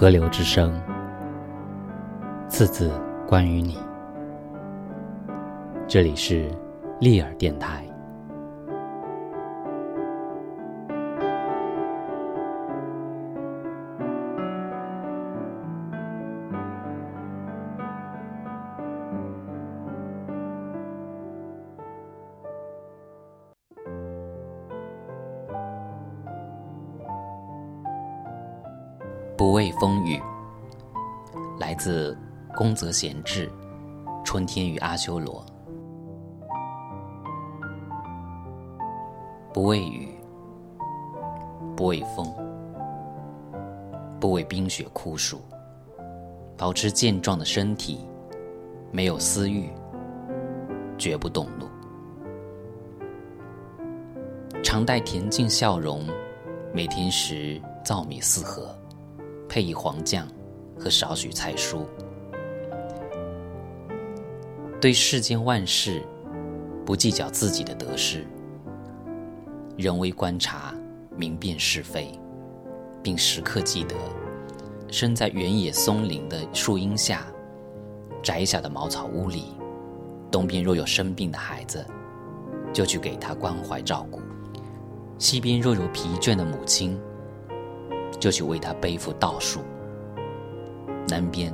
河流之声，次次关于你。这里是利尔电台。不畏风雨，来自宫泽贤治，《春天与阿修罗》。不畏雨，不畏风，不畏冰雪酷暑，保持健壮的身体，没有私欲，绝不动怒，常带恬静笑容，每天食糙米四合。配以黄酱和少许菜蔬，对世间万事不计较自己的得失，人为观察，明辨是非，并时刻记得，身在原野松林的树荫下，窄小的茅草屋里，东边若有生病的孩子，就去给他关怀照顾；西边若有疲倦的母亲。就去为他背负道术。南边，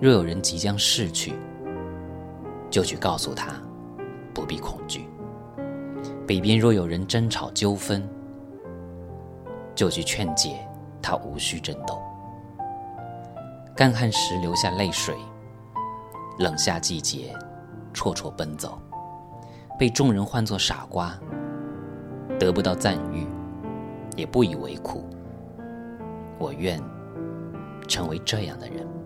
若有人即将逝去，就去告诉他，不必恐惧。北边若有人争吵纠纷，就去劝解他无需争斗。干旱时流下泪水，冷夏季节绰绰奔走，被众人唤作傻瓜，得不到赞誉，也不以为苦。我愿成为这样的人。